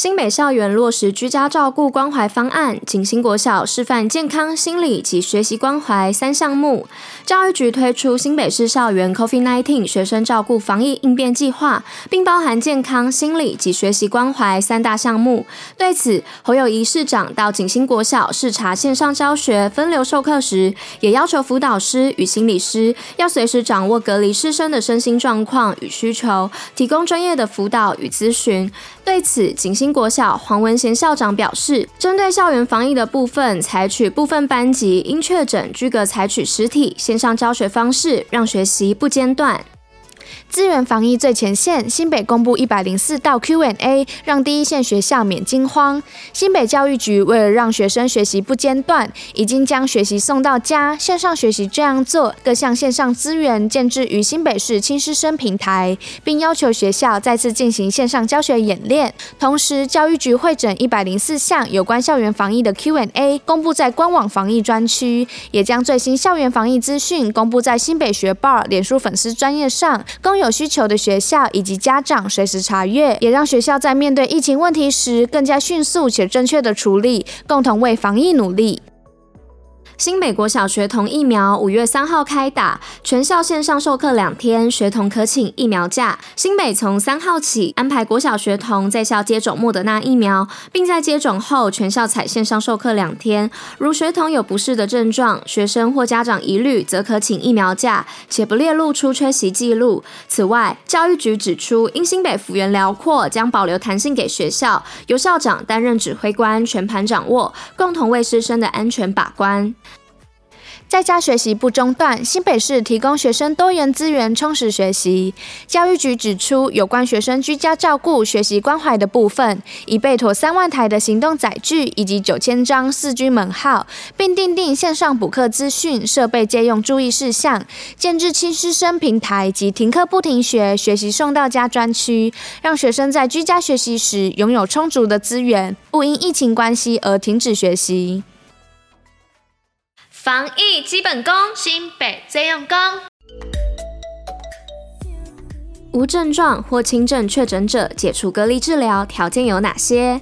新北校园落实居家照顾关怀方案，景新国小示范健康、心理及学习关怀三项目。教育局推出新北市校园 COVID-19 学生照顾防疫应变计划，并包含健康、心理及学习关怀三大项目。对此，侯友谊市长到景新国小视察线上教学分流授课时，也要求辅导师与心理师要随时掌握隔离师生的身心状况与需求，提供专业的辅导与咨询。对此，景国小黄文贤校长表示，针对校园防疫的部分，采取部分班级因确诊居隔，采取实体线上教学方式，让学习不间断。资源防疫最前线，新北公布一百零四道 Q&A，让第一线学校免惊慌。新北教育局为了让学生学习不间断，已经将学习送到家，线上学习这样做，各项线上资源建置于新北市亲师生平台，并要求学校再次进行线上教学演练。同时，教育局会诊一百零四项有关校园防疫的 Q&A，公布在官网防疫专区，也将最新校园防疫资讯公布在新北学报脸书粉丝专页上，公有需求的学校以及家长随时查阅，也让学校在面对疫情问题时更加迅速且正确的处理，共同为防疫努力。新北国小学童疫苗五月三号开打，全校线上授课两天，学童可请疫苗假。新北从三号起安排国小学童在校接种莫德纳疫苗，并在接种后全校采线上授课两天。如学童有不适的症状，学生或家长疑虑，则可请疫苗假，且不列入出缺席记录。此外，教育局指出，因新北幅员辽阔，将保留弹性给学校，由校长担任指挥官，全盘掌握，共同为师生的安全把关。在家学习不中断，新北市提供学生多元资源充实学习。教育局指出，有关学生居家照顾、学习关怀的部分，已备妥三万台的行动载具以及九千张四 G 门号，并订定线上补课资讯、设备借用注意事项，建置亲师生平台及停课不停学、学习送到家专区，让学生在居家学习时拥有充足的资源，不因疫情关系而停止学习。防疫基本功，新北最用功。无症状或轻症确诊者解除隔离治疗条件有哪些？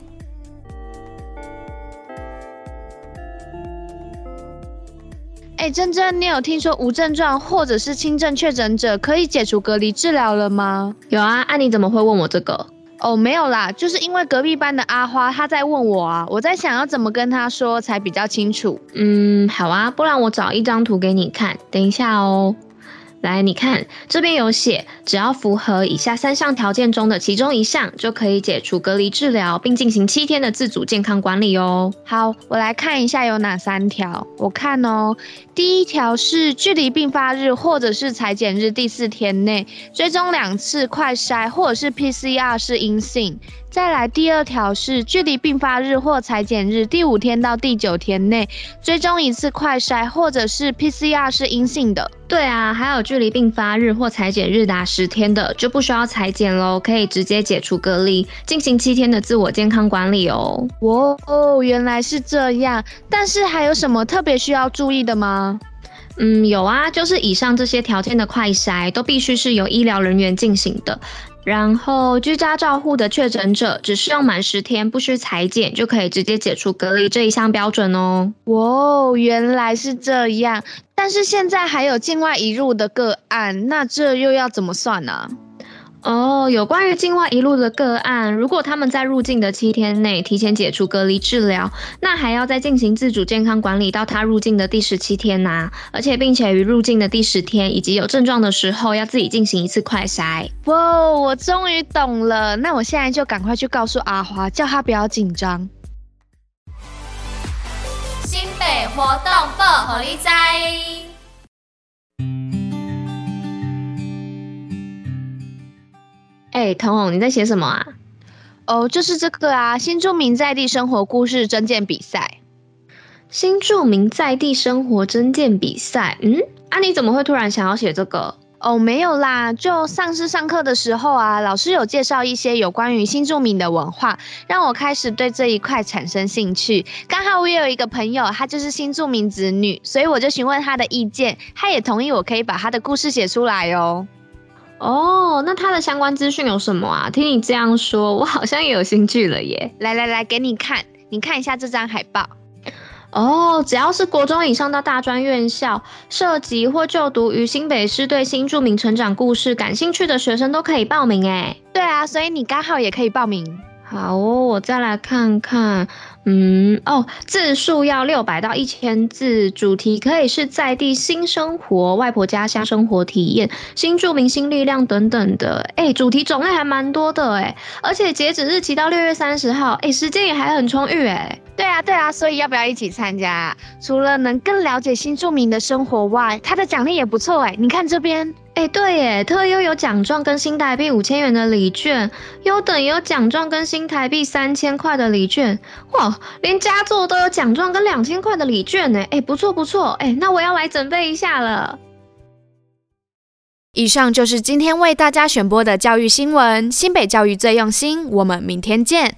哎，珍珍，你有听说无症状或者是轻症确诊者可以解除隔离治疗了吗？有啊，那、啊、你怎么会问我这个？哦，没有啦，就是因为隔壁班的阿花她在问我啊，我在想要怎么跟她说才比较清楚。嗯，好啊，不然我找一张图给你看，等一下哦。来，你看这边有写，只要符合以下三项条件中的其中一项，就可以解除隔离治疗，并进行七天的自主健康管理哦。好，我来看一下有哪三条。我看哦，第一条是距离病发日或者是裁剪日第四天内追踪两次快筛或者是 PCR 是阴性。再来第二条是距离病发日或裁剪日第五天到第九天内追踪一次快筛或者是 PCR 是阴性的。对啊，还有距离病发日或裁剪日达十天的就不需要裁剪喽，可以直接解除隔离，进行七天的自我健康管理哦。哦，原来是这样。但是还有什么特别需要注意的吗？嗯，有啊，就是以上这些条件的快筛都必须是由医疗人员进行的。然后居家照护的确诊者，只需要满十天，不需裁剪就可以直接解除隔离这一项标准哦。哦，原来是这样。但是现在还有境外移入的个案，那这又要怎么算呢？哦，有关于境外一路的个案，如果他们在入境的七天内提前解除隔离治疗，那还要再进行自主健康管理到他入境的第十七天呐、啊，而且并且于入境的第十天以及有症状的时候，要自己进行一次快筛。哇，我终于懂了，那我现在就赶快去告诉阿华，叫他不要紧张。新北活动报虎哩知。哎，彤彤，你在写什么啊？哦，就是这个啊，新住民在地生活故事征件比赛。新住民在地生活征件比赛，嗯，啊，你怎么会突然想要写这个？哦，没有啦，就上次上课的时候啊，老师有介绍一些有关于新住民的文化，让我开始对这一块产生兴趣。刚好我也有一个朋友，他就是新住民子女，所以我就询问他的意见，他也同意我可以把他的故事写出来哦。哦，那他的相关资讯有什么啊？听你这样说，我好像也有兴趣了耶。来来来，给你看，你看一下这张海报。哦，只要是国中以上到大专院校，涉及或就读于新北市对新著名成长故事感兴趣的学生都可以报名哎。对啊，所以你刚好也可以报名。好哦，我再来看看。嗯哦，字数要六百到一千字，主题可以是在地新生活、外婆家乡生活体验、新住民新力量等等的。哎，主题种类还蛮多的哎，而且截止日期到六月三十号，哎，时间也还很充裕哎。对啊对啊，所以要不要一起参加？除了能更了解新住民的生活外，它的奖励也不错哎。你看这边。哎，对耶，特优有奖状跟新台币五千元的礼券，优等也有奖状跟新台币三千块的礼券，哇，连佳作都有奖状跟两千块的礼券呢，哎，不错不错，哎，那我要来准备一下了。以上就是今天为大家选播的教育新闻，新北教育最用心，我们明天见。